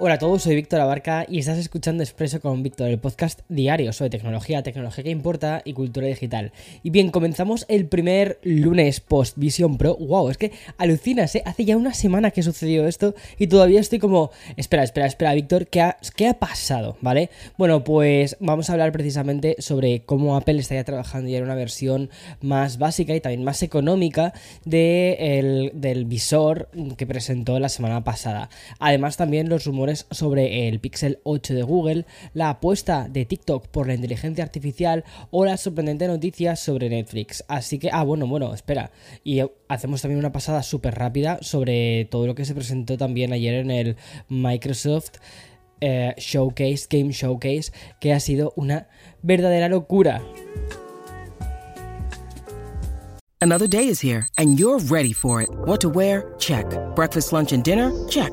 Hola a todos, soy Víctor Abarca y estás escuchando Expreso con Víctor, el podcast diario sobre tecnología, tecnología que importa y cultura digital. Y bien, comenzamos el primer lunes post Vision Pro. ¡Wow! Es que alucinas, ¿eh? Hace ya una semana que sucedió esto y todavía estoy como. Espera, espera, espera, Víctor, ¿qué ha, ¿qué ha pasado? ¿Vale? Bueno, pues vamos a hablar precisamente sobre cómo Apple está ya trabajando ya en una versión más básica y también más económica de del visor que presentó la semana pasada. Además, también los rumores sobre el Pixel 8 de Google, la apuesta de TikTok por la inteligencia artificial o la sorprendente noticia sobre Netflix. Así que, ah, bueno, bueno, espera. Y hacemos también una pasada súper rápida sobre todo lo que se presentó también ayer en el Microsoft. Eh, showcase, Game Showcase, que ha sido una verdadera locura. Another day is here and you're ready for it. What to wear? Check. Breakfast, lunch and dinner? Check.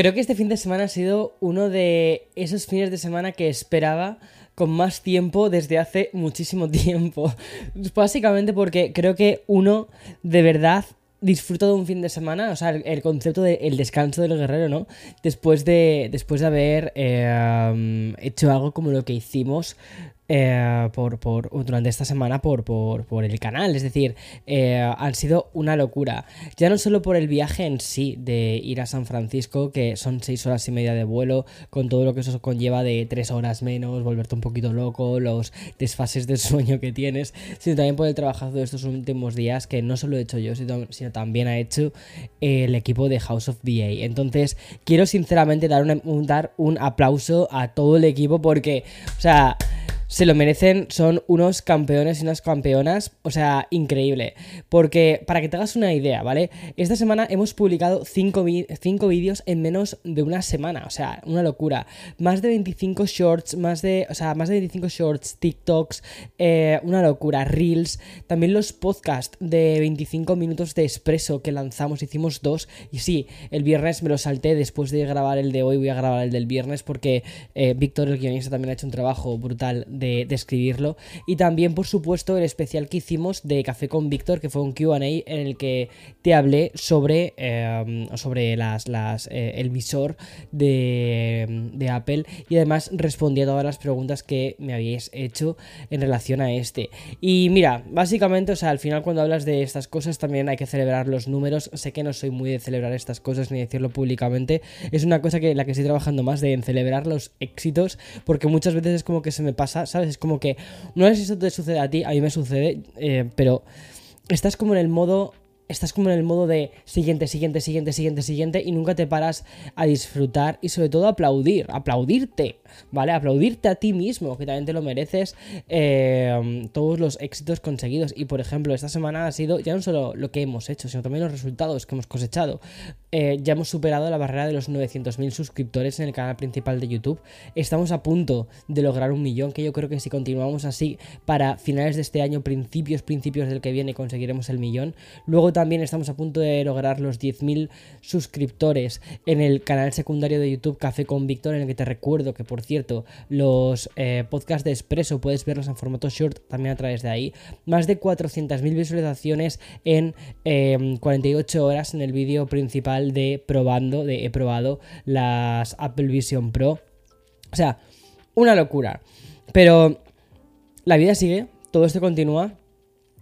Creo que este fin de semana ha sido uno de esos fines de semana que esperaba con más tiempo desde hace muchísimo tiempo. Básicamente porque creo que uno de verdad disfruta de un fin de semana, o sea, el, concepto del descanso del guerrero, ¿no? Después de, después de haber eh, hecho algo como lo que hicimos eh, por, por, durante esta semana por, por, el canal. Es decir, eh, han sido una locura. Ya no solo por el viaje en sí de ir a San Francisco, que son seis horas y media de vuelo, con todo lo que eso conlleva de tres horas menos, volverte un poquito loco, los desfases de sueño que tienes, sino también por el trabajo de estos últimos días, que no solo he hecho yo, sino, también ha hecho el equipo de House of BA. Entonces, quiero sinceramente dar un, dar un aplauso a todo el equipo porque, o sea, se lo merecen, son unos campeones y unas campeonas, o sea, increíble. Porque, para que te hagas una idea, ¿vale? Esta semana hemos publicado 5 vídeos en menos de una semana, o sea, una locura. Más de 25 shorts, más de, o sea, más de 25 shorts, TikToks, eh, una locura, reels, también los podcasts de 25 minutos de expreso que lanzamos, hicimos dos, y sí, el viernes me lo salté después de grabar el de hoy, voy a grabar el del viernes porque eh, Víctor, el guionista, también ha hecho un trabajo brutal de, escribirlo. Y también, por supuesto, el especial que hicimos de Café con Víctor, que fue un QA en el que te hablé sobre, em, sobre las, eh, el visor de, de, Apple y además respondí a todas las preguntas que me habéis hecho en relación a este. Y mira, básicamente, o sea, al final cuando hablas de estas cosas también hay que celebrar los números. Sé que no soy muy de celebrar estas cosas ni decirlo públicamente. Es una cosa que la que estoy trabajando más de celebrar los éxitos, porque muchas veces es como que se me pasa ¿sabes? Es como que, no sé si eso te sucede a ti, a mí me sucede, eh, pero estás como en el modo estás como en el modo de siguiente, siguiente, siguiente, siguiente, siguiente y nunca te paras a disfrutar y sobre todo aplaudir, aplaudirte, ¿vale? Aplaudirte a ti mismo, que también te lo mereces eh, todos los éxitos conseguidos. Y por ejemplo, esta semana ha sido ya no solo lo que hemos hecho, sino también los resultados que hemos cosechado. Eh, ya hemos superado la barrera de los 900.000 suscriptores en el canal principal de YouTube. Estamos a punto de lograr un millón, que yo creo que si continuamos así para finales de este año, principios, principios del que viene, conseguiremos el millón. Luego también estamos a punto de lograr los 10.000 suscriptores en el canal secundario de YouTube Café con Víctor, en el que te recuerdo que, por cierto, los eh, podcasts de Expreso puedes verlos en formato short también a través de ahí. Más de 400.000 visualizaciones en 48 em, horas en el vídeo principal de probando, de he probado las Apple Vision Pro. O sea, una locura. Pero la vida sigue, todo esto continúa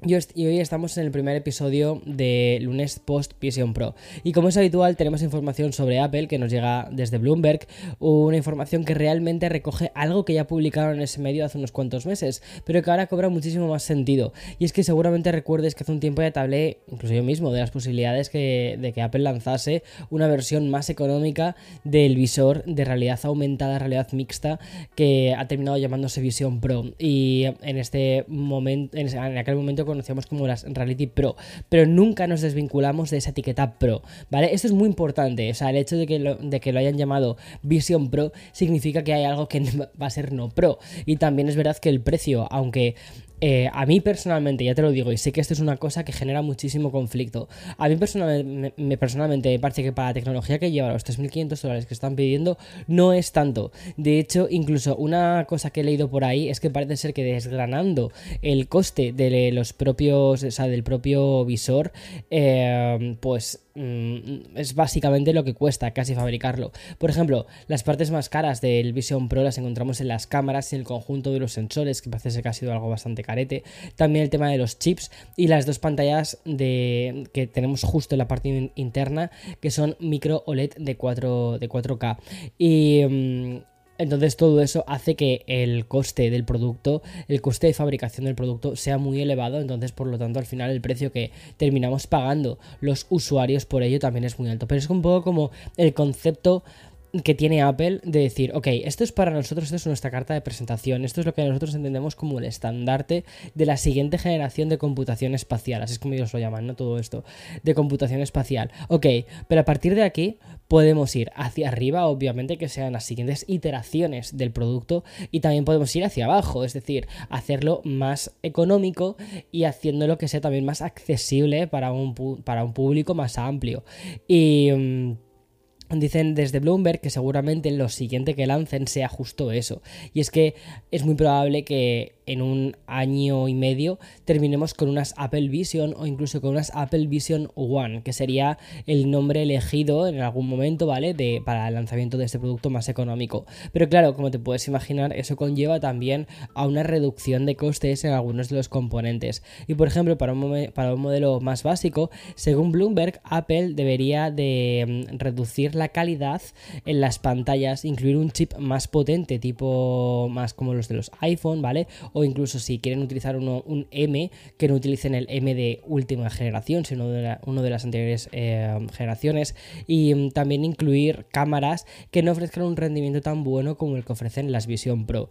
y hoy estamos en el primer episodio de lunes post Vision Pro. Y como es habitual, tenemos información sobre Apple que nos llega desde Bloomberg, una información que realmente recoge algo que ya publicaron en ese medio hace unos cuantos meses, pero que ahora cobra muchísimo más sentido. Y es que seguramente recuerdes que hace un tiempo ya te hablé, incluso yo mismo, de las posibilidades de que Apple lanzase una versión más económica del visor de realidad aumentada, realidad mixta, que ha terminado llamándose Vision Pro. Y en este momento, en aquel momento conocemos como las Reality Pro, pero nunca nos desvinculamos de esa etiqueta Pro, ¿vale? Esto es muy importante, o sea, el hecho de que lo, de que lo hayan llamado Vision Pro significa que hay algo que va a ser no Pro. Y también es verdad que el precio, aunque eh, a mí personalmente, ya te lo digo, y sé que esto es una cosa que genera muchísimo conflicto. A mí personalmente me, personalmente me parece que para la tecnología que lleva los 3.500 dólares que están pidiendo, no es tanto. De hecho, incluso una cosa que he leído por ahí es que parece ser que desgranando el coste de los propios, o sea, del propio visor, eh, pues Mm, es básicamente lo que cuesta casi fabricarlo. Por ejemplo, las partes más caras del Vision Pro las encontramos en las cámaras y en el conjunto de los sensores, que parece que ha sido algo bastante carete. También el tema de los chips y las dos pantallas de, que tenemos justo en la parte interna, que son micro OLED de, 4, de 4K. Y mm, entonces todo eso hace que el coste del producto, el coste de fabricación del producto sea muy elevado, entonces por lo tanto al final el precio que terminamos pagando los usuarios por ello también es muy alto. Pero es un poco como el concepto que tiene Apple de decir, ok, esto es para nosotros, esto es nuestra carta de presentación, esto es lo que nosotros entendemos como el estandarte de la siguiente generación de computación espacial, así es como ellos lo llaman, ¿no? Todo esto, de computación espacial. Ok, pero a partir de aquí podemos ir hacia arriba, obviamente, que sean las siguientes iteraciones del producto, y también podemos ir hacia abajo, es decir, hacerlo más económico y haciéndolo que sea también más accesible para un, para un público más amplio. Y... Dicen desde Bloomberg que seguramente lo siguiente que lancen sea justo eso. Y es que es muy probable que en un año y medio terminemos con unas Apple Vision o incluso con unas Apple Vision One, que sería el nombre elegido en algún momento, ¿vale? De, para el lanzamiento de este producto más económico. Pero claro, como te puedes imaginar, eso conlleva también a una reducción de costes en algunos de los componentes. Y por ejemplo, para un, para un modelo más básico, según Bloomberg, Apple debería de mm, reducir la calidad en las pantallas, incluir un chip más potente, tipo más como los de los iPhone, ¿vale? Incluso si quieren utilizar un M, que no utilicen el M de última generación, sino de uno de las anteriores eh, generaciones, y mm, también incluir cámaras que no ofrezcan un rendimiento tan bueno como el que ofrecen las Vision Pro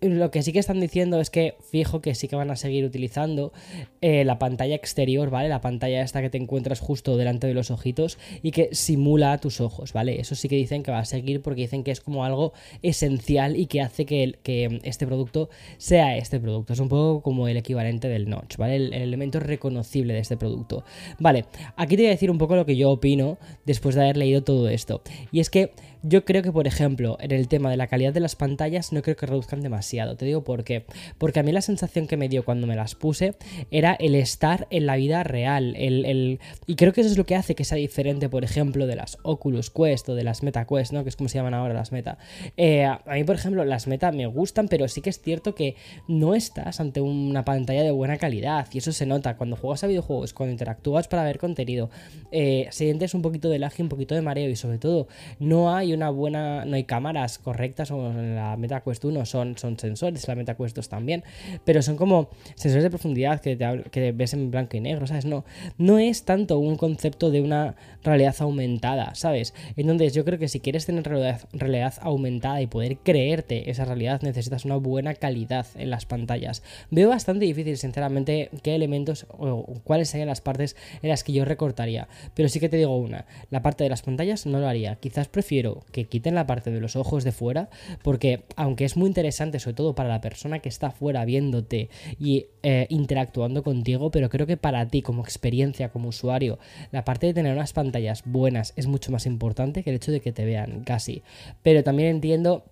lo que sí que están diciendo es que fijo que sí que van a seguir utilizando eh, la pantalla exterior, ¿vale? La pantalla esta que te encuentras justo delante de los ojitos y que simula tus ojos, ¿vale? Eso sí que dicen que va a seguir porque dicen que es como algo esencial y que hace que, que este producto sea este producto. Es un poco como el equivalente del notch, ¿vale? El, el, elemento reconocible de este producto. Vale, aquí te voy a decir un poco lo que yo opino después de haber leído todo esto. Y es que yo creo que, por ejemplo, en el tema de la calidad de las pantallas, no creo que reduzcan demasiado. Te digo por qué. Porque a mí la sensación que me dio cuando me las puse era el estar en la vida real. El, Y creo que eso es lo que hace que sea diferente, por ejemplo, de las Oculus Quest o de las Meta Quest, ¿no? Que es como se llaman ahora las Meta. Eh, a mí, por ejemplo, las Meta me gustan, pero sí que es cierto que no estás ante una pantalla de buena calidad. Y eso se nota cuando juegas a videojuegos, cuando interactúas para ver contenido. Eh, sientes un poquito de lag y un poquito de mareo. Y sobre todo, no hay una buena, no hay cámaras correctas como en la MetaQuest 1, son, son sensores, la MetaQuest 2 también, pero son como sensores de profundidad que, que ves en blanco y negro, ¿sabes? No, no es tanto un concepto de una realidad aumentada, ¿sabes? Entonces yo creo que si quieres tener realidad, realidad aumentada y poder creerte esa realidad, necesitas una buena calidad en las pantallas. Veo bastante difícil, sinceramente, qué elementos o cuáles serían las partes en las que yo recortaría, pero sí que te digo una, la parte de las pantallas no lo haría, quizás prefiero que quiten la parte de los ojos de fuera, porque aunque es muy interesante, sobre todo para la persona que está fuera viéndote y eh, interactuando contigo, pero creo que para ti como experiencia, como usuario, la parte de tener unas pantallas buenas es mucho más importante que el hecho de que te vean casi. Pero también entiendo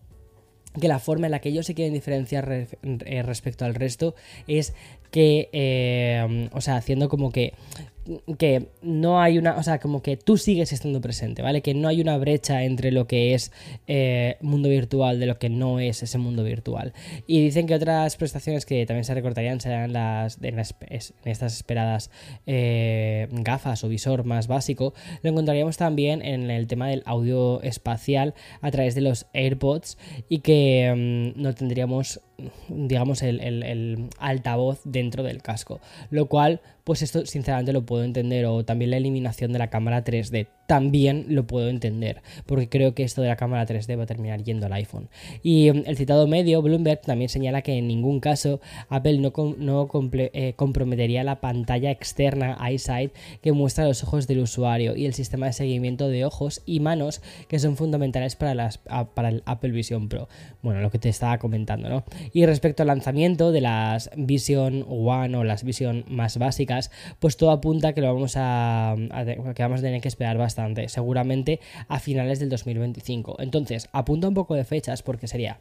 que la forma en la que ellos se quieren diferenciar eh, respecto al resto es que, eh, o sea, haciendo como que que no hay una, o sea, como que tú sigues estando presente, ¿vale? Que no hay una brecha entre lo que es eh, mundo virtual de lo que no es ese mundo virtual. Y dicen que otras prestaciones que también se recortarían serán las, en, estas esperadas eh, gafas o visor más básico. Lo encontraríamos también en el tema del audio espacial a través de los AirPods y que mm, no tendríamos digamos, el, altavoz dentro del casco. Lo cual, pues esto sinceramente lo puedo entender. O también la eliminación de la cámara 3D. También lo puedo entender. Porque creo que esto de la cámara 3D va a terminar yendo al iPhone. Y mm, el citado medio, Bloomberg, también señala que en ningún caso Apple no, no eh, comprometería la pantalla externa EyeSight que muestra los ojos del usuario y el sistema de seguimiento de ojos y manos que son fundamentales para, las, para el Apple Vision Pro. Bueno, lo que te estaba comentando, ¿no? Y respecto al lanzamiento de las Vision One o las Vision más básicas, pues todo apunta que lo vamos a, que vamos a tener que esperar bastante, seguramente a finales del 2025. Entonces, apunta un poco de fechas porque sería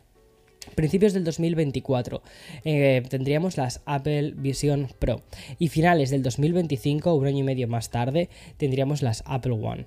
Principios del 2024 eh, tendríamos las Apple Vision Pro y finales del 2025, un año y medio más tarde, tendríamos las Apple One.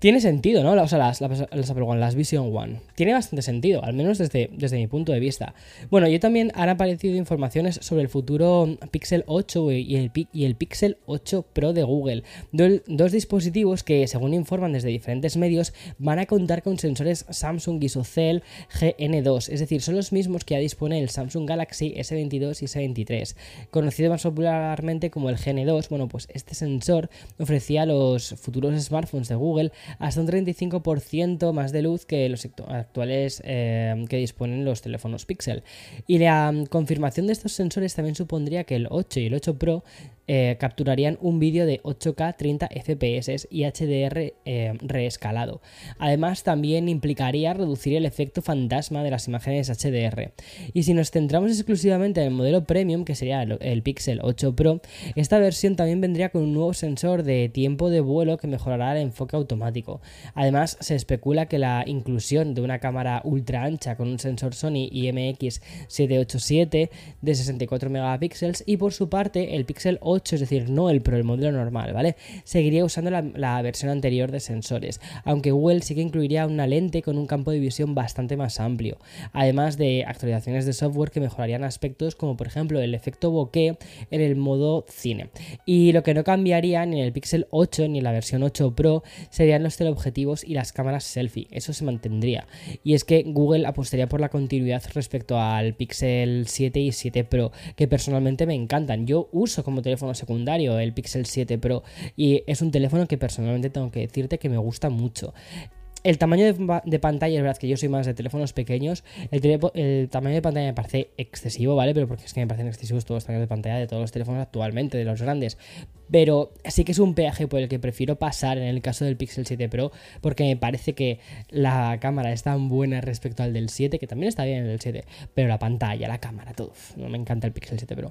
Tiene sentido, ¿no? O sea, las, las, Apple One, las Vision One. Tiene bastante sentido, al menos desde, desde mi punto de vista. Bueno, yo también han aparecido informaciones sobre el futuro Pixel 8 y el, y el Pixel 8 Pro de Google. dos dispositivos que, según informan desde diferentes medios, van a contar con sensores Samsung ISOCELL GN2. Es decir, son los mismos que ya dispone el Samsung Galaxy S22 y S23. Conocido más popularmente como el GN2, bueno, pues este sensor ofrecía a los futuros smartphones de Google hasta un 35% más de luz que los actuales eh, que disponen los teléfonos Pixel. Y la mm, confirmación de estos sensores también supondría que el 8 y el 8 Pro eh, capturarían un vídeo de 8K 30 FPS y HDR reescalado. Además, también implicaría reducir el efecto fantasma de las imágenes HDR. Y si nos centramos exclusivamente en el modelo premium, que sería el, Pixel 8 Pro, esta versión también vendría con un nuevo sensor de tiempo de vuelo que mejorará el enfoque automático. Además, se especula que la inclusión de una cámara ultra ancha con un sensor Sony IMX787 de 64 megapíxeles y por su parte el Pixel 8 es decir, no el Pro, el modelo normal, ¿vale? Seguiría usando la, versión anterior de sensores, aunque Google sí que incluiría una lente con un campo de visión bastante más amplio, además de actualizaciones de software que mejorarían aspectos como por ejemplo el efecto bokeh en el modo cine. Y lo que no cambiaría ni en el Pixel 8 ni en la versión 8 Pro serían los teleobjetivos y las cámaras selfie, eso se mantendría. Y es que Google apostaría por la continuidad respecto al Pixel 7 y 7 Pro, que personalmente me encantan. Yo uso como teléfono secundario, el Pixel 7 Pro, y es un teléfono que personalmente tengo que decirte que me gusta mucho. El tamaño de, pantalla, es verdad que yo soy más de teléfonos pequeños. El, tamaño de pantalla me parece excesivo, ¿vale? Pero porque es que me parecen excesivos todos los tamaños de pantalla de todos los teléfonos actualmente, de los grandes. Pero sí que es un peaje por el que prefiero pasar en el caso del Pixel 7 Pro, porque me parece que la cámara es tan buena respecto al del 7, que también está bien el del 7, pero la pantalla, la cámara, todo. No me encanta el Pixel 7 Pro.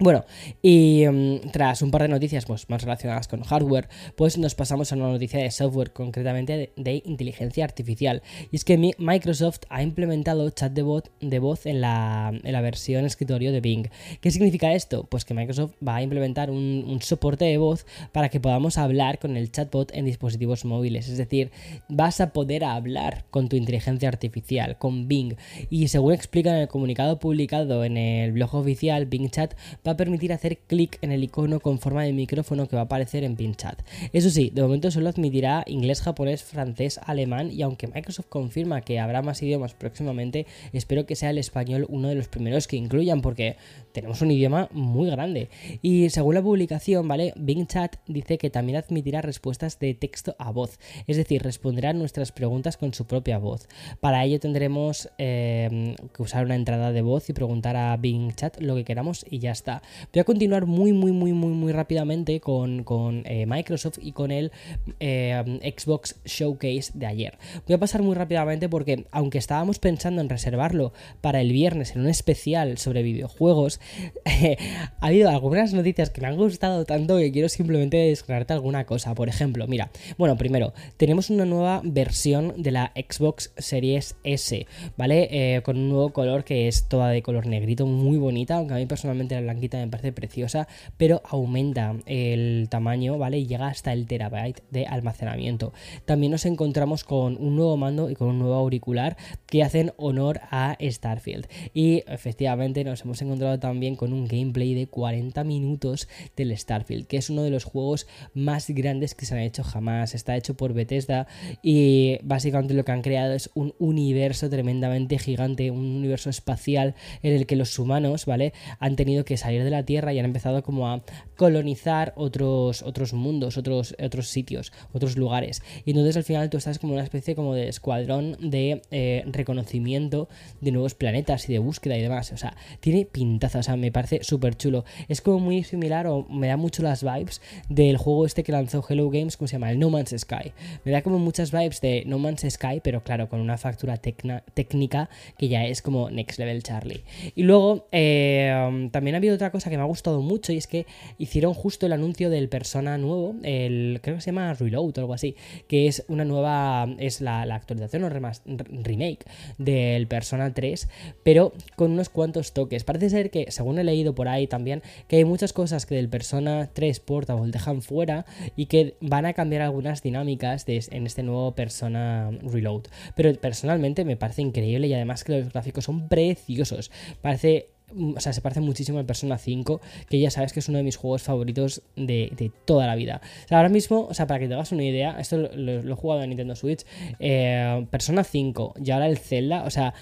Bueno, y mm, tras un par de noticias pues, más relacionadas con hardware, pues nos pasamos a una noticia de software, concretamente de, inteligencia artificial. Y es que Microsoft ha implementado chat de, voz en la, versión escritorio de Bing. ¿Qué significa esto? Pues que Microsoft va a implementar un, soporte de voz para que podamos hablar con el chatbot en dispositivos móviles. Es decir, vas a poder hablar con tu inteligencia artificial, con Bing. Y según explica en el comunicado publicado en el blog oficial, Bing Chat va a permitir hacer clic en el icono con forma de micrófono que va a aparecer en PinChat. Eso sí, de momento solo admitirá inglés, japonés, francés, alemán y aunque Microsoft confirma que habrá más idiomas próximamente, espero que sea el español uno de los primeros que incluyan porque tenemos un idioma muy grande. Y según la publicación, ¿vale? Bing Chat dice que también admitirá respuestas de texto a voz, es decir, responderá nuestras preguntas con su propia voz. Para ello tendremos eh, que usar una entrada de voz y preguntar a Bing Chat lo que queramos y ya está. Voy a continuar muy, muy, muy, muy, muy rápidamente con, eh, Microsoft y con el eh, Xbox Showcase de ayer. Voy a pasar muy rápidamente porque, aunque estábamos pensando en reservarlo para el viernes en un especial sobre videojuegos, ha habido algunas noticias que me han gustado tanto que quiero simplemente descargarte alguna cosa. Por ejemplo, mira, bueno, primero, tenemos una nueva versión de la Xbox Series S, ¿vale? Eh, con un nuevo color que es toda de color negrito, muy bonita, aunque a mí personalmente la blanquita me parece preciosa, pero aumenta el tamaño, ¿vale? Y llega hasta el terabyte de almacenamiento. También nos encontramos con un nuevo mando y con un nuevo auricular que hacen honor a Starfield. Y efectivamente nos hemos encontrado también con un gameplay de 40 minutos del Starfield, que es uno de los juegos más grandes que se han hecho jamás. Está hecho por Bethesda y básicamente lo que han creado es un universo tremendamente gigante, un universo espacial en el que los humanos, ¿vale? Han tenido que salir de la Tierra y han empezado como a colonizar otros, otros mundos, otros, otros sitios, otros lugares. Y entonces al final tú estás como una especie como de escuadrón de eh, reconocimiento de nuevos planetas y de búsqueda y demás. O sea, tiene pintaza, o sea, me parece súper chulo. Es como muy similar o me da mucho las vibes del juego este que lanzó Hello Games, ¿cómo se llama? El No Man's Sky. Me da como muchas vibes de No Man's Sky, pero claro, con una factura técnica que ya es como Next Level Charlie. Y luego eh, también ha habido otra cosa que me ha gustado mucho y es que hicieron justo el anuncio del Persona nuevo, el creo que se llama Reload o algo así, que es una nueva, es la, actualización o remake del Persona 3, pero con unos cuantos toques. Parece ser que, según he leído por ahí también, que hay muchas cosas que del Persona 3 Portable dejan fuera y que van a cambiar algunas dinámicas en este nuevo Persona Reload. Pero personalmente me parece increíble y además que los gráficos son preciosos. Parece o sea, se parece muchísimo al Persona 5, que ya sabes que es uno de mis juegos favoritos de, toda la vida. ahora mismo, o sea, para que te hagas una idea, esto lo, he jugado en Nintendo Switch, eh, Persona 5 y ahora el Zelda, o sea,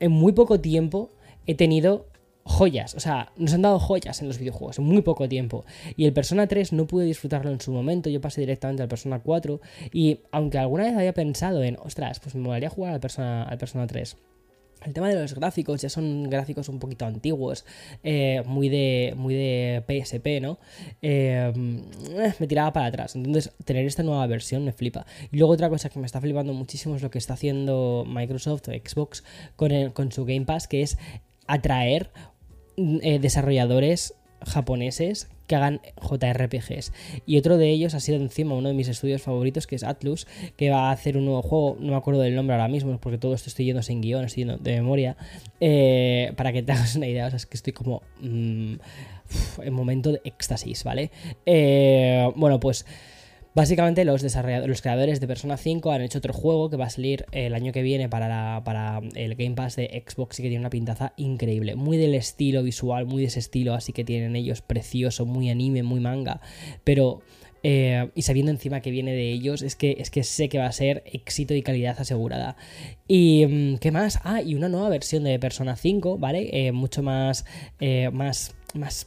en muy poco tiempo he tenido joyas, o sea, nos han dado joyas en los videojuegos en muy poco tiempo. Y el Persona 3 no pude disfrutarlo en su momento, yo pasé directamente al Persona 4 y aunque alguna vez había pensado en, ostras, pues me molaría jugar al Persona, al Persona 3. El tema de los gráficos ya son gráficos un poquito antiguos, eh, muy, de, muy de PSP, ¿no? Eh, me tiraba para atrás. Entonces, tener esta nueva versión me flipa. Y luego otra cosa que me está flipando muchísimo es lo que está haciendo Microsoft o Xbox con, con su Game Pass, que es atraer eh, desarrolladores japoneses que hagan JRPGs. Y otro de ellos ha sido encima uno de mis estudios favoritos, que es Atlus, que va a hacer un nuevo juego, no me acuerdo del nombre ahora mismo, porque todo esto estoy yendo sin guion, estoy yendo de memoria, eh, para que te hagas una idea, o sea, es que estoy como mm, en momento de éxtasis, ¿vale? Eh, bueno, pues... Básicamente los desarrolladores, los creadores de Persona 5 han hecho otro juego que va a salir el año que viene para, para el Game Pass de Xbox y que tiene una pintaza increíble. Muy del estilo visual, muy de ese estilo, así que tienen ellos precioso, muy anime, muy manga. Pero eh, y sabiendo encima que viene de ellos, es que, es que sé que va a ser éxito y calidad asegurada. Y mm, qué más? Ah, y una nueva versión de Persona 5, ¿vale? Eh, mucho más, eh, más más,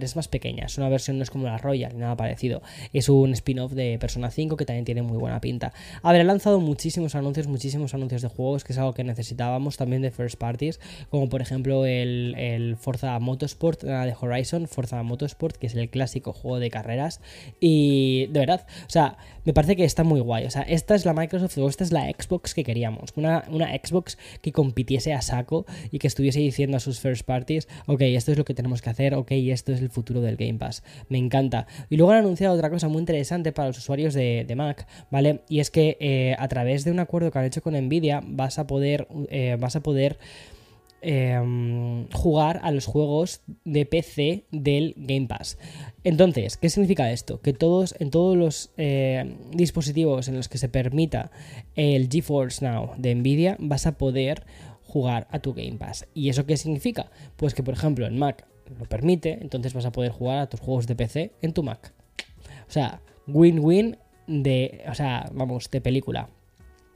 es más pequeña, es una versión no es como la Royal ni nada parecido. Es un spin-off de Persona 5 que también tiene muy buena pinta. Habrá lanzado muchísimos anuncios, muchísimos anuncios de juegos, que es algo que necesitábamos también de first parties, como por ejemplo el, el Forza Motorsport de Horizon, Forza Motorsport, que es el clásico juego de carreras. Y de verdad, o sea, me parece que está muy guay. O sea, esta es la Microsoft o esta es la Xbox que queríamos. Una, una Xbox que compitiese a saco y que estuviese diciendo a sus first parties, ok, esto es lo que tenemos que hacer, ok, esto es el futuro del Game Pass. Me encanta. Y luego han anunciado otra cosa muy interesante para los usuarios de, Mac, ¿vale? Y es que eh, a través de un acuerdo que han hecho con Nvidia vas a poder, eh, vas a poder Em, jugar a los juegos de PC del Game Pass. Entonces, ¿qué significa esto? Que todos, en todos los eh, dispositivos en los que se permita el GeForce Now de Nvidia, vas a poder jugar a tu Game Pass. ¿Y eso qué significa? Pues que, por ejemplo, en Mac lo permite, entonces vas a poder jugar a tus juegos de PC en tu Mac. O sea, win-win de, o sea, vamos, de película.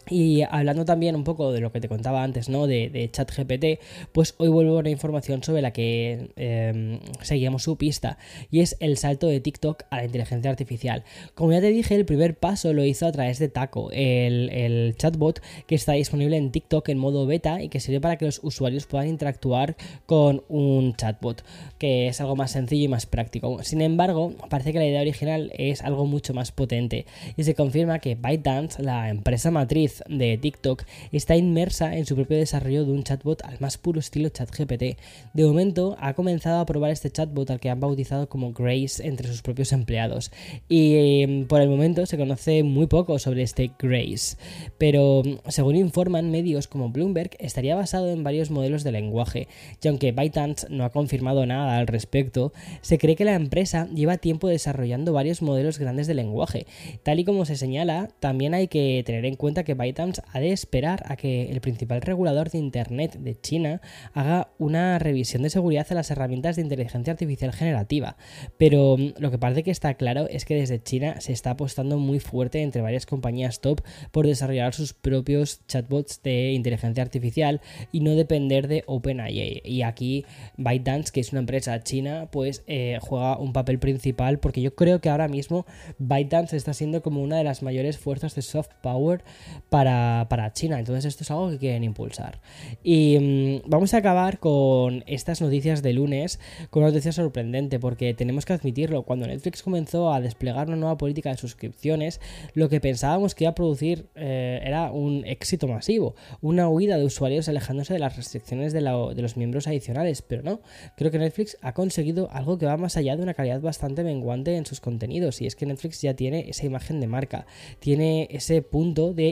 Y hablando también un poco de lo que te contaba antes, ¿no? De, de ChatGPT, pues hoy vuelvo a una información sobre la que em, seguíamos su pista, y es el salto de TikTok a la inteligencia artificial. Como ya te dije, el primer paso lo hizo a través de Taco, el, el chatbot que está disponible en TikTok en modo beta y que sirve para que los usuarios puedan interactuar con un chatbot, que es algo más sencillo y más práctico. Sin embargo, parece que la idea original es algo mucho más potente, y se confirma que ByteDance, la empresa matriz de TikTok, está inmersa en su propio desarrollo de un chatbot al más puro estilo ChatGPT. De momento ha comenzado a probar este chatbot al que han bautizado como Grace entre sus propios empleados. Y em, por el momento se conoce muy poco sobre este Grace, pero según informan medios como Bloomberg, estaría basado en varios modelos de lenguaje, y aunque ByteDance no ha confirmado nada al respecto, se cree que la empresa lleva tiempo desarrollando varios modelos grandes de lenguaje. Tal y como se señala, también hay que tener en cuenta que ByteDance ha de esperar a que el principal regulador de Internet de China haga una revisión de seguridad a las herramientas de inteligencia artificial generativa. Pero mm, lo que parece que está claro es que desde China se está apostando muy fuerte entre varias compañías top por desarrollar sus propios chatbots de inteligencia artificial y no depender de OpenAI. Y aquí ByteDance, que es una empresa china, pues eh, juega un papel principal porque yo creo que ahora mismo ByteDance está siendo como una de las mayores fuerzas de soft power para, China. Entonces esto es algo que quieren impulsar. Y mm, vamos a acabar con estas noticias de lunes, con una noticia sorprendente porque tenemos que admitirlo, cuando Netflix comenzó a desplegar una nueva política de suscripciones, lo que pensábamos que iba a producir eh, era un éxito masivo, una huida de usuarios alejándose de las restricciones de, los miembros adicionales, pero no, creo que Netflix ha conseguido algo que va más allá de una calidad bastante menguante en sus contenidos, y es que Netflix ya tiene esa imagen de marca, tiene ese punto de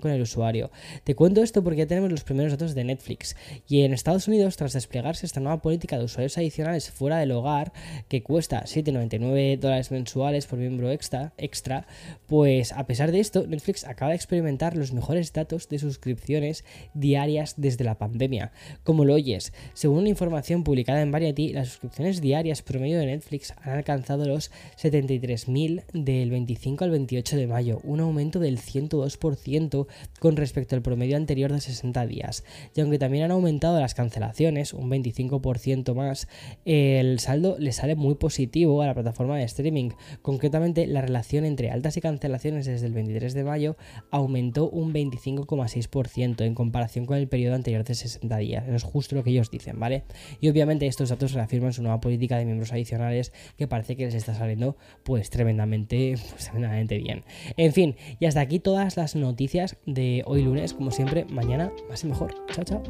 con el usuario. Te cuento esto porque ya tenemos los primeros datos de Netflix, y en Estados Unidos, tras desplegarse esta nueva política de usuarios adicionales fuera del hogar, que cuesta 7,99 dólares mensuales por miembro extra, extra, pues a pesar de esto, Netflix acaba de experimentar los mejores datos de suscripciones diarias desde la pandemia. Como lo oyes, según una información publicada en Variety, las suscripciones diarias promedio de Netflix han alcanzado los 73.000 del 25 al 28 de mayo, un aumento del 102% con respecto al promedio anterior de 60 días. Y aunque también han aumentado las cancelaciones, un 25% más, el saldo le sale muy positivo a la plataforma de streaming. Concretamente, la relación entre altas y cancelaciones desde el 23 de mayo aumentó un 25,6% en comparación con el periodo anterior de 60 días. Eso es justo lo que ellos dicen, ¿vale? Y obviamente estos datos reafirman su nueva política de miembros adicionales que parece que les está saliendo pues tremendamente, pues, tremendamente bien. En fin, y hasta aquí todas las noticias de hoy lunes. Como siempre, mañana más y mejor. Chao, chao.